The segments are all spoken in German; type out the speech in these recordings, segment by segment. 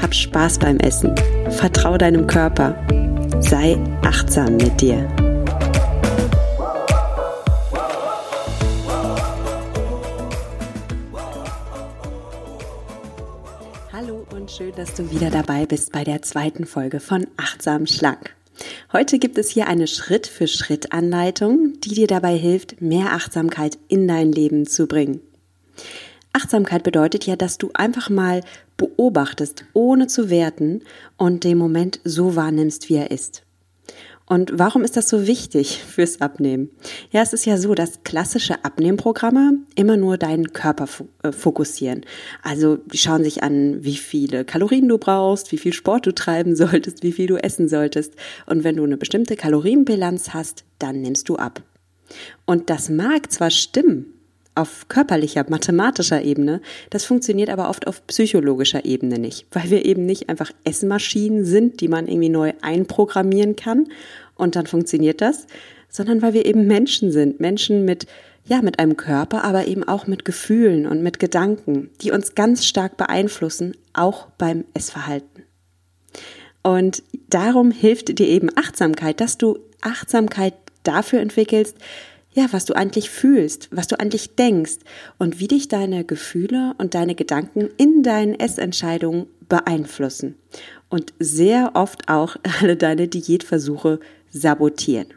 Hab Spaß beim Essen. Vertrau deinem Körper. Sei achtsam mit dir. Hallo und schön, dass du wieder dabei bist bei der zweiten Folge von Achtsam Schlank. Heute gibt es hier eine Schritt-für-Schritt-Anleitung, die dir dabei hilft, mehr Achtsamkeit in dein Leben zu bringen. Achtsamkeit bedeutet ja, dass du einfach mal beobachtest, ohne zu werten und den Moment so wahrnimmst, wie er ist. Und warum ist das so wichtig fürs Abnehmen? Ja, es ist ja so, dass klassische Abnehmprogramme immer nur deinen Körper äh, fokussieren. Also die schauen sich an, wie viele Kalorien du brauchst, wie viel Sport du treiben solltest, wie viel du essen solltest. Und wenn du eine bestimmte Kalorienbilanz hast, dann nimmst du ab. Und das mag zwar stimmen, auf körperlicher, mathematischer Ebene. Das funktioniert aber oft auf psychologischer Ebene nicht, weil wir eben nicht einfach Essmaschinen sind, die man irgendwie neu einprogrammieren kann und dann funktioniert das, sondern weil wir eben Menschen sind, Menschen mit ja, mit einem Körper, aber eben auch mit Gefühlen und mit Gedanken, die uns ganz stark beeinflussen, auch beim Essverhalten. Und darum hilft dir eben Achtsamkeit, dass du Achtsamkeit dafür entwickelst, ja, was du eigentlich fühlst, was du eigentlich denkst und wie dich deine Gefühle und deine Gedanken in deinen Essentscheidungen beeinflussen und sehr oft auch alle deine Diätversuche sabotieren.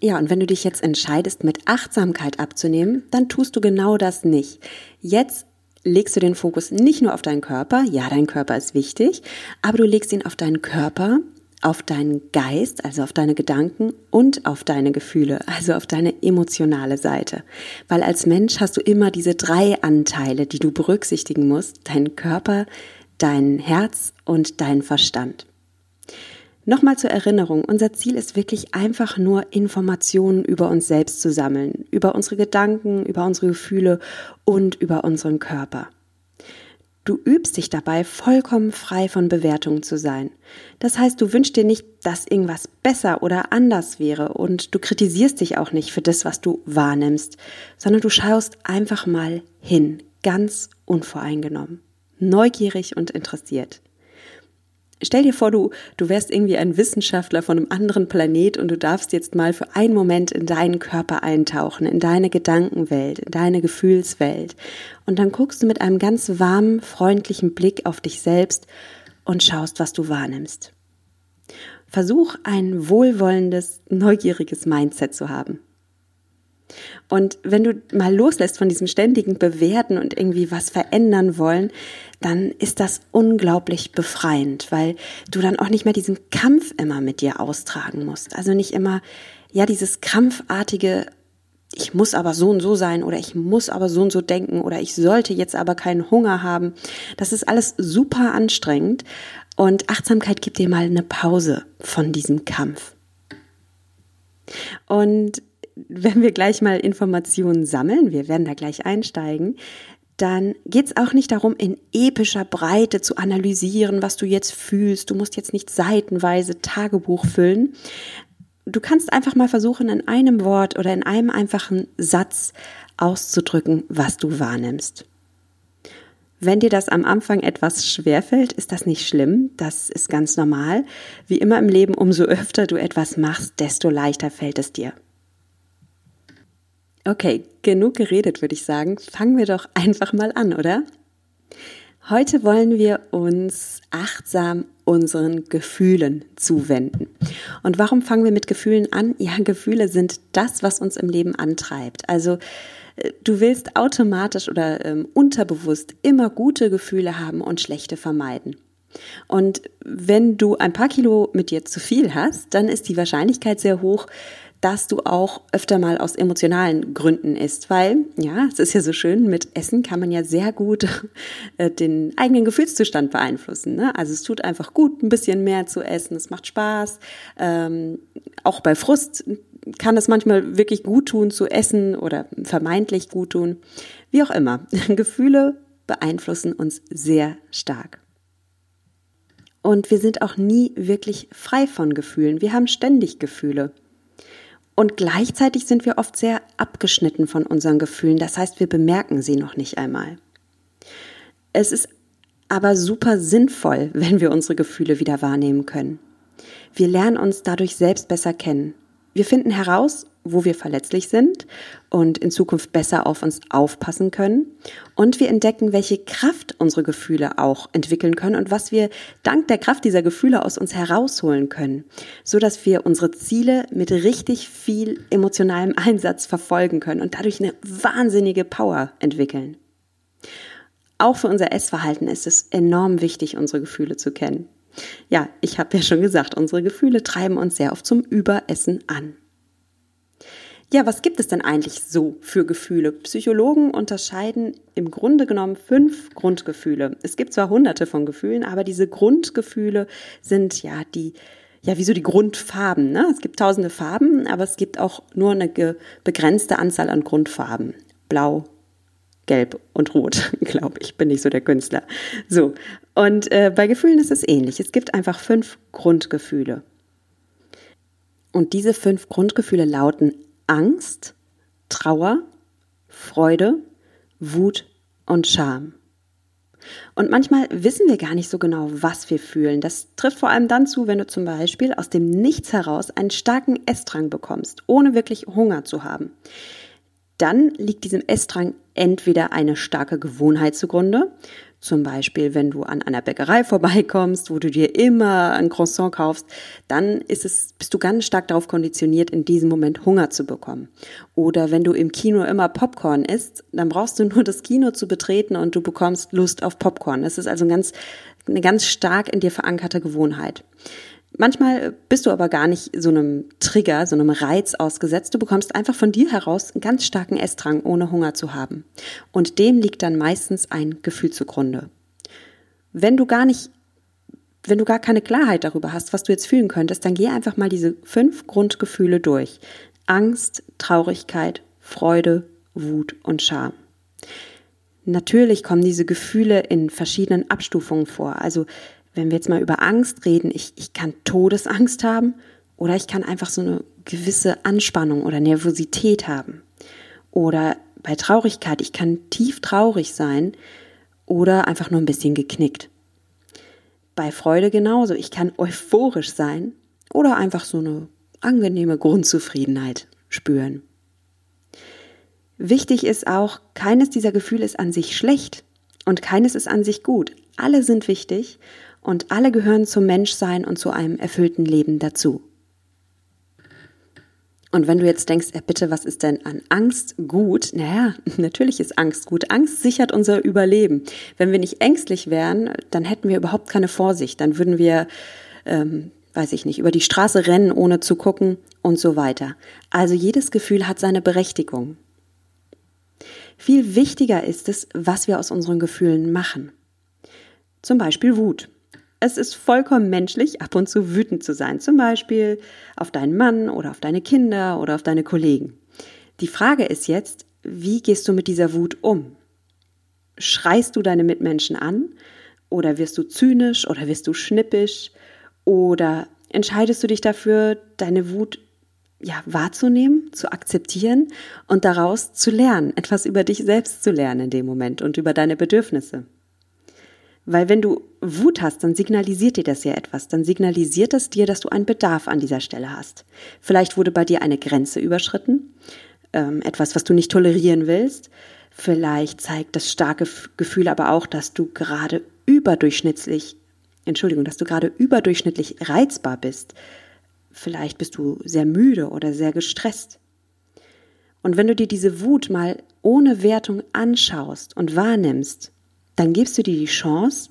Ja, und wenn du dich jetzt entscheidest, mit Achtsamkeit abzunehmen, dann tust du genau das nicht. Jetzt legst du den Fokus nicht nur auf deinen Körper, ja, dein Körper ist wichtig, aber du legst ihn auf deinen Körper, auf deinen Geist, also auf deine Gedanken und auf deine Gefühle, also auf deine emotionale Seite. Weil als Mensch hast du immer diese drei Anteile, die du berücksichtigen musst, dein Körper, dein Herz und dein Verstand. Nochmal zur Erinnerung, unser Ziel ist wirklich einfach nur Informationen über uns selbst zu sammeln, über unsere Gedanken, über unsere Gefühle und über unseren Körper. Du übst dich dabei, vollkommen frei von Bewertungen zu sein. Das heißt, du wünschst dir nicht, dass irgendwas besser oder anders wäre und du kritisierst dich auch nicht für das, was du wahrnimmst, sondern du schaust einfach mal hin, ganz unvoreingenommen, neugierig und interessiert. Stell dir vor, du, du wärst irgendwie ein Wissenschaftler von einem anderen Planet und du darfst jetzt mal für einen Moment in deinen Körper eintauchen, in deine Gedankenwelt, in deine Gefühlswelt. Und dann guckst du mit einem ganz warmen, freundlichen Blick auf dich selbst und schaust, was du wahrnimmst. Versuch ein wohlwollendes, neugieriges Mindset zu haben. Und wenn du mal loslässt von diesem ständigen Bewerten und irgendwie was verändern wollen, dann ist das unglaublich befreiend, weil du dann auch nicht mehr diesen Kampf immer mit dir austragen musst. Also nicht immer, ja, dieses krampfartige, ich muss aber so und so sein oder ich muss aber so und so denken oder ich sollte jetzt aber keinen Hunger haben. Das ist alles super anstrengend und Achtsamkeit gibt dir mal eine Pause von diesem Kampf. Und wenn wir gleich mal Informationen sammeln, wir werden da gleich einsteigen, dann geht es auch nicht darum, in epischer Breite zu analysieren, was du jetzt fühlst. Du musst jetzt nicht seitenweise Tagebuch füllen. Du kannst einfach mal versuchen, in einem Wort oder in einem einfachen Satz auszudrücken, was du wahrnimmst. Wenn dir das am Anfang etwas schwerfällt, ist das nicht schlimm, das ist ganz normal. Wie immer im Leben, umso öfter du etwas machst, desto leichter fällt es dir. Okay, genug geredet, würde ich sagen. Fangen wir doch einfach mal an, oder? Heute wollen wir uns achtsam unseren Gefühlen zuwenden. Und warum fangen wir mit Gefühlen an? Ja, Gefühle sind das, was uns im Leben antreibt. Also äh, du willst automatisch oder ähm, unterbewusst immer gute Gefühle haben und schlechte vermeiden. Und wenn du ein paar Kilo mit dir zu viel hast, dann ist die Wahrscheinlichkeit sehr hoch, dass du auch öfter mal aus emotionalen Gründen isst, weil, ja, es ist ja so schön, mit Essen kann man ja sehr gut äh, den eigenen Gefühlszustand beeinflussen. Ne? Also es tut einfach gut, ein bisschen mehr zu essen, es macht Spaß. Ähm, auch bei Frust kann es manchmal wirklich gut tun zu essen oder vermeintlich gut tun. Wie auch immer, Gefühle beeinflussen uns sehr stark. Und wir sind auch nie wirklich frei von Gefühlen. Wir haben ständig Gefühle. Und gleichzeitig sind wir oft sehr abgeschnitten von unseren Gefühlen. Das heißt, wir bemerken sie noch nicht einmal. Es ist aber super sinnvoll, wenn wir unsere Gefühle wieder wahrnehmen können. Wir lernen uns dadurch selbst besser kennen. Wir finden heraus, wo wir verletzlich sind und in Zukunft besser auf uns aufpassen können. Und wir entdecken, welche Kraft unsere Gefühle auch entwickeln können und was wir dank der Kraft dieser Gefühle aus uns herausholen können, so dass wir unsere Ziele mit richtig viel emotionalem Einsatz verfolgen können und dadurch eine wahnsinnige Power entwickeln. Auch für unser Essverhalten ist es enorm wichtig, unsere Gefühle zu kennen. Ja, ich habe ja schon gesagt, unsere Gefühle treiben uns sehr oft zum Überessen an. Ja, was gibt es denn eigentlich so für Gefühle? Psychologen unterscheiden im Grunde genommen fünf Grundgefühle. Es gibt zwar hunderte von Gefühlen, aber diese Grundgefühle sind ja die ja, wie so die Grundfarben. Ne? Es gibt tausende Farben, aber es gibt auch nur eine begrenzte Anzahl an Grundfarben. Blau, Gelb und Rot, glaube ich. Bin nicht so der Künstler. So. Und äh, bei Gefühlen ist es ähnlich. Es gibt einfach fünf Grundgefühle. Und diese fünf Grundgefühle lauten Angst, Trauer, Freude, Wut und Scham. Und manchmal wissen wir gar nicht so genau, was wir fühlen. Das trifft vor allem dann zu, wenn du zum Beispiel aus dem Nichts heraus einen starken Essdrang bekommst, ohne wirklich Hunger zu haben dann liegt diesem Essdrang entweder eine starke Gewohnheit zugrunde, zum Beispiel, wenn du an einer Bäckerei vorbeikommst, wo du dir immer ein Croissant kaufst, dann ist es, bist du ganz stark darauf konditioniert, in diesem Moment Hunger zu bekommen. Oder wenn du im Kino immer Popcorn isst, dann brauchst du nur das Kino zu betreten und du bekommst Lust auf Popcorn. Das ist also ganz, eine ganz stark in dir verankerte Gewohnheit. Manchmal bist du aber gar nicht so einem Trigger, so einem Reiz ausgesetzt. Du bekommst einfach von dir heraus einen ganz starken Essdrang, ohne Hunger zu haben. Und dem liegt dann meistens ein Gefühl zugrunde. Wenn du gar nicht, wenn du gar keine Klarheit darüber hast, was du jetzt fühlen könntest, dann geh einfach mal diese fünf Grundgefühle durch. Angst, Traurigkeit, Freude, Wut und Scham. Natürlich kommen diese Gefühle in verschiedenen Abstufungen vor. Also wenn wir jetzt mal über Angst reden, ich, ich kann Todesangst haben oder ich kann einfach so eine gewisse Anspannung oder Nervosität haben. Oder bei Traurigkeit, ich kann tief traurig sein oder einfach nur ein bisschen geknickt. Bei Freude genauso, ich kann euphorisch sein oder einfach so eine angenehme Grundzufriedenheit spüren. Wichtig ist auch, keines dieser Gefühle ist an sich schlecht und keines ist an sich gut. Alle sind wichtig und alle gehören zum Menschsein und zu einem erfüllten Leben dazu. Und wenn du jetzt denkst, ja bitte, was ist denn an Angst gut? Naja, natürlich ist Angst gut. Angst sichert unser Überleben. Wenn wir nicht ängstlich wären, dann hätten wir überhaupt keine Vorsicht. Dann würden wir, ähm, weiß ich nicht, über die Straße rennen, ohne zu gucken und so weiter. Also jedes Gefühl hat seine Berechtigung. Viel wichtiger ist es, was wir aus unseren Gefühlen machen. Zum Beispiel Wut. Es ist vollkommen menschlich, ab und zu wütend zu sein, zum Beispiel auf deinen Mann oder auf deine Kinder oder auf deine Kollegen. Die Frage ist jetzt, wie gehst du mit dieser Wut um? Schreist du deine Mitmenschen an oder wirst du zynisch oder wirst du schnippisch oder entscheidest du dich dafür, deine Wut ja, wahrzunehmen, zu akzeptieren und daraus zu lernen, etwas über dich selbst zu lernen in dem Moment und über deine Bedürfnisse. Weil wenn du Wut hast, dann signalisiert dir das ja etwas. Dann signalisiert es dir, dass du einen Bedarf an dieser Stelle hast. Vielleicht wurde bei dir eine Grenze überschritten, ähm, etwas, was du nicht tolerieren willst. Vielleicht zeigt das starke Gefühl aber auch, dass du gerade überdurchschnittlich, Entschuldigung, dass du gerade überdurchschnittlich reizbar bist. Vielleicht bist du sehr müde oder sehr gestresst. Und wenn du dir diese Wut mal ohne Wertung anschaust und wahrnimmst, dann gibst du dir die Chance,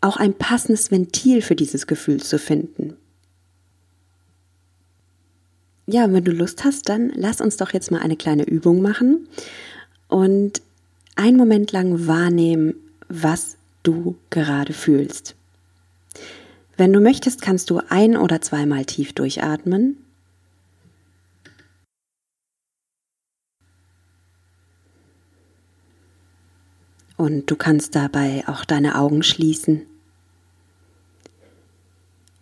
auch ein passendes Ventil für dieses Gefühl zu finden. ja, wenn du Lust hast, dann lass uns doch jetzt mal eine kleine Übung machen und einen Moment lang wahrnehmen, was du gerade fühlst. Wenn du möchtest, kannst du ein- oder zweimal tief durchatmen. Und du kannst dabei auch deine Augen schließen.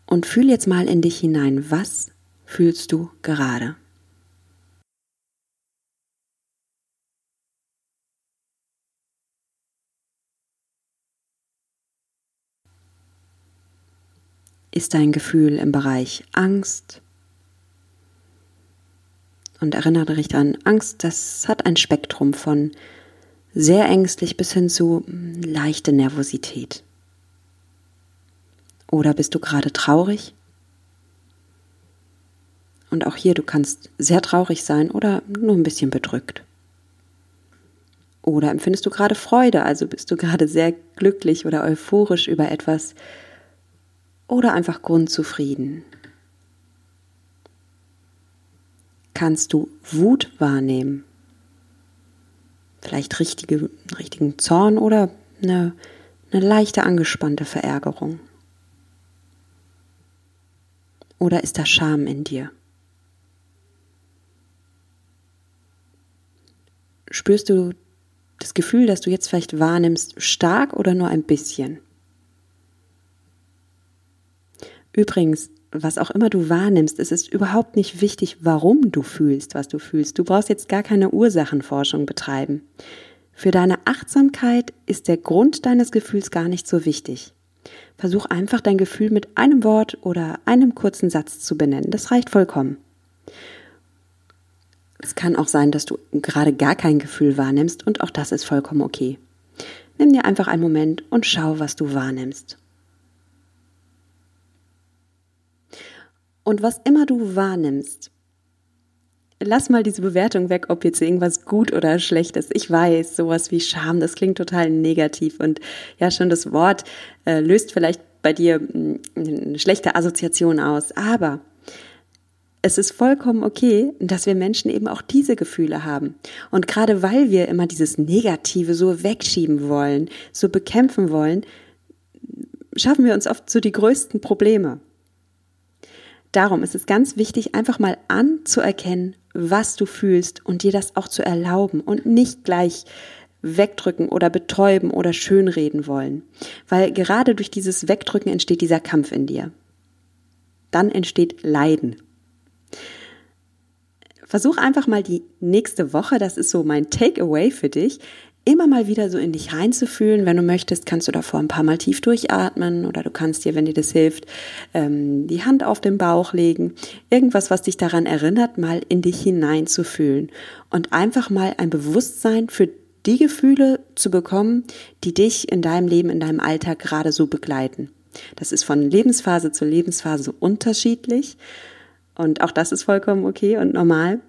Und fühl jetzt mal in dich hinein, was fühlst du gerade? Ist dein Gefühl im Bereich Angst? Und erinnere dich daran, Angst, das hat ein Spektrum von sehr ängstlich bis hin zu leichte Nervosität. Oder bist du gerade traurig? Und auch hier, du kannst sehr traurig sein oder nur ein bisschen bedrückt. Oder empfindest du gerade Freude, also bist du gerade sehr glücklich oder euphorisch über etwas oder einfach grundzufrieden. Kannst du Wut wahrnehmen? Vielleicht richtige, richtigen Zorn oder eine, eine leichte angespannte Verärgerung? Oder ist da Scham in dir? Spürst du das Gefühl, das du jetzt vielleicht wahrnimmst, stark oder nur ein bisschen? Übrigens, was auch immer du wahrnimmst, es ist überhaupt nicht wichtig, warum du fühlst, was du fühlst. Du brauchst jetzt gar keine Ursachenforschung betreiben. Für deine Achtsamkeit ist der Grund deines Gefühls gar nicht so wichtig. Versuch einfach dein Gefühl mit einem Wort oder einem kurzen Satz zu benennen. Das reicht vollkommen. Es kann auch sein, dass du gerade gar kein Gefühl wahrnimmst und auch das ist vollkommen okay. Nimm dir einfach einen Moment und schau, was du wahrnimmst. Und was immer du wahrnimmst, lass mal diese Bewertung weg, ob jetzt irgendwas gut oder schlecht ist. Ich weiß, sowas wie Scham, das klingt total negativ und ja, schon das Wort äh, löst vielleicht bei dir hm, eine schlechte Assoziation aus. Aber es ist vollkommen okay, dass wir Menschen eben auch diese Gefühle haben. Und gerade weil wir immer dieses Negative so wegschieben wollen, so bekämpfen wollen, schaffen wir uns oft so die größten Probleme. Darum ist es ganz wichtig, einfach mal anzuerkennen, was du fühlst und dir das auch zu erlauben und nicht gleich wegdrücken oder betäuben oder schönreden wollen. Weil gerade durch dieses Wegdrücken entsteht dieser Kampf in dir. Dann entsteht Leiden. Versuch einfach mal die nächste Woche, das ist so mein Takeaway für dich, immer mal wieder so in dich reinzufühlen. Wenn du möchtest, kannst du davor ein paar Mal tief durchatmen oder du kannst dir, wenn dir das hilft, ähm, die Hand auf den Bauch legen. Irgendwas, was dich daran erinnert, mal in dich hineinzufühlen und einfach mal ein Bewusstsein für die Gefühle zu bekommen, die dich in deinem Leben, in deinem Alltag gerade so begleiten. Das ist von Lebensphase zu Lebensphase unterschiedlich. Und auch das ist vollkommen okay und normal.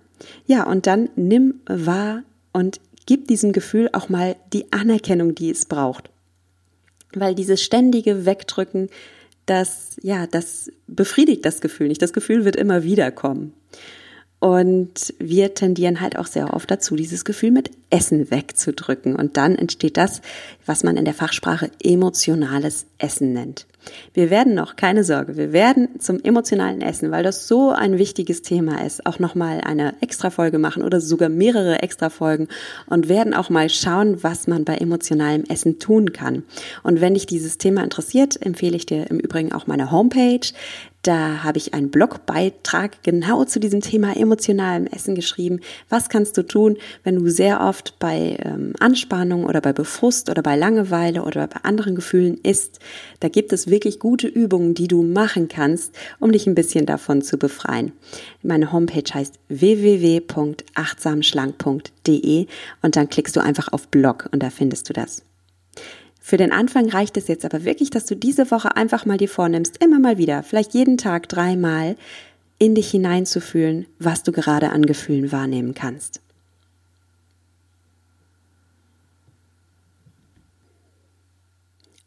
Ja, und dann nimm wahr und gib diesem Gefühl auch mal die Anerkennung, die es braucht. Weil dieses ständige Wegdrücken, das, ja, das befriedigt das Gefühl nicht. Das Gefühl wird immer wieder kommen. Und wir tendieren halt auch sehr oft dazu, dieses Gefühl mit Essen wegzudrücken. Und dann entsteht das, was man in der Fachsprache emotionales Essen nennt. Wir werden noch, keine Sorge, wir werden zum emotionalen Essen, weil das so ein wichtiges Thema ist, auch nochmal eine Extra-Folge machen oder sogar mehrere Extra-Folgen und werden auch mal schauen, was man bei emotionalem Essen tun kann. Und wenn dich dieses Thema interessiert, empfehle ich dir im Übrigen auch meine Homepage. Da habe ich einen Blogbeitrag genau zu diesem Thema emotionalem Essen geschrieben. Was kannst du tun, wenn du sehr oft bei ähm, Anspannung oder bei Befrust oder bei Langeweile oder bei anderen Gefühlen isst? Da gibt es wirklich gute Übungen, die du machen kannst, um dich ein bisschen davon zu befreien. Meine Homepage heißt www.achtsamschlank.de und dann klickst du einfach auf Blog und da findest du das. Für den Anfang reicht es jetzt aber wirklich, dass du diese Woche einfach mal dir vornimmst, immer mal wieder, vielleicht jeden Tag dreimal, in dich hineinzufühlen, was du gerade an Gefühlen wahrnehmen kannst.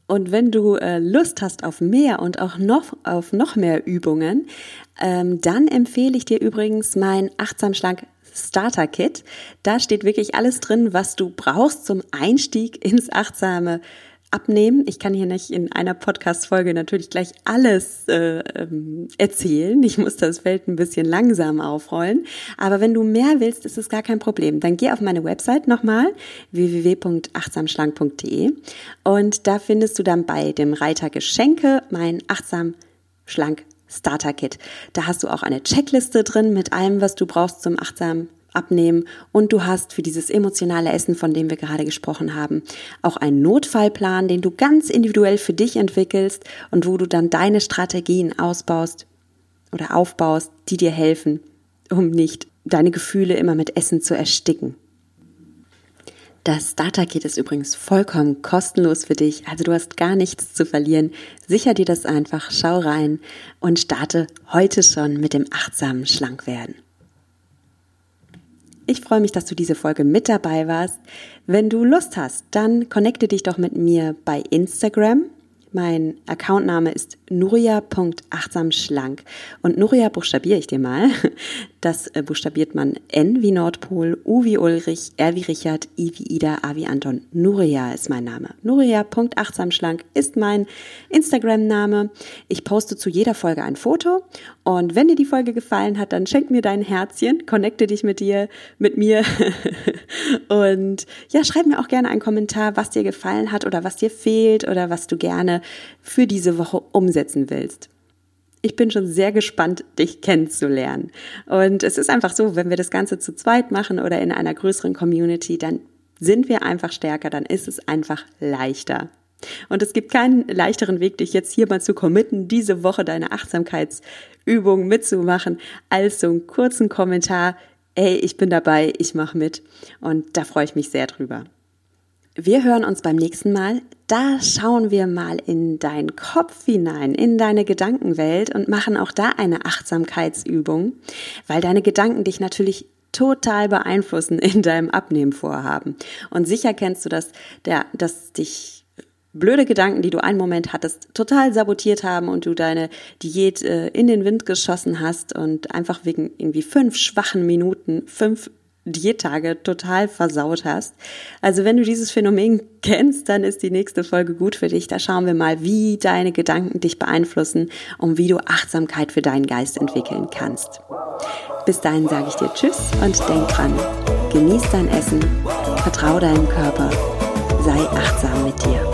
Und wenn du äh, Lust hast auf mehr und auch noch auf noch mehr Übungen, ähm, dann empfehle ich dir übrigens mein Achtsam Schlank Starter Kit. Da steht wirklich alles drin, was du brauchst zum Einstieg ins achtsame abnehmen. Ich kann hier nicht in einer Podcast-Folge natürlich gleich alles äh, ähm, erzählen. Ich muss das Feld ein bisschen langsam aufrollen. Aber wenn du mehr willst, ist es gar kein Problem. Dann geh auf meine Website nochmal, www.achtsamschlank.de und da findest du dann bei dem Reiter Geschenke mein achtsam schlank Starter Kit. Da hast du auch eine Checkliste drin mit allem, was du brauchst zum achtsam abnehmen und du hast für dieses emotionale Essen, von dem wir gerade gesprochen haben, auch einen Notfallplan, den du ganz individuell für dich entwickelst und wo du dann deine Strategien ausbaust oder aufbaust, die dir helfen, um nicht deine Gefühle immer mit Essen zu ersticken. Das Starter-Kit ist übrigens vollkommen kostenlos für dich, also du hast gar nichts zu verlieren. Sicher dir das einfach, schau rein und starte heute schon mit dem achtsamen Schlankwerden. Ich freue mich, dass du diese Folge mit dabei warst. Wenn du Lust hast, dann connecte dich doch mit mir bei Instagram. Mein Accountname ist nuria.achtsamschlank. Und Nuria buchstabiere ich dir mal. Das äh, buchstabiert man N wie Nordpol, U wie Ulrich, R wie Richard, I wie Ida, A wie Anton. Nuria ist mein Name. Nuria.achtsamschlank ist mein Instagram-Name. Ich poste zu jeder Folge ein Foto. Und wenn dir die Folge gefallen hat, dann schenk mir dein Herzchen, connecte dich mit dir, mit mir. Und ja, schreib mir auch gerne einen Kommentar, was dir gefallen hat oder was dir fehlt oder was du gerne für diese Woche umsetzen willst. Ich bin schon sehr gespannt, dich kennenzulernen. Und es ist einfach so, wenn wir das Ganze zu zweit machen oder in einer größeren Community, dann sind wir einfach stärker, dann ist es einfach leichter. Und es gibt keinen leichteren Weg, dich jetzt hier mal zu committen, diese Woche deine Achtsamkeitsübung mitzumachen, als so einen kurzen Kommentar, ey, ich bin dabei, ich mache mit. Und da freue ich mich sehr drüber. Wir hören uns beim nächsten Mal. Da schauen wir mal in deinen Kopf hinein, in deine Gedankenwelt und machen auch da eine Achtsamkeitsübung, weil deine Gedanken dich natürlich total beeinflussen in deinem Abnehmvorhaben. Und sicher kennst du das, der, dass dich blöde Gedanken, die du einen Moment hattest, total sabotiert haben und du deine Diät äh, in den Wind geschossen hast und einfach wegen irgendwie fünf schwachen Minuten, fünf Diättage total versaut hast. Also wenn du dieses Phänomen kennst, dann ist die nächste Folge gut für dich. Da schauen wir mal, wie deine Gedanken dich beeinflussen und wie du Achtsamkeit für deinen Geist entwickeln kannst. Bis dahin sage ich dir Tschüss und denk dran, genieß dein Essen, vertrau deinem Körper, sei achtsam mit dir.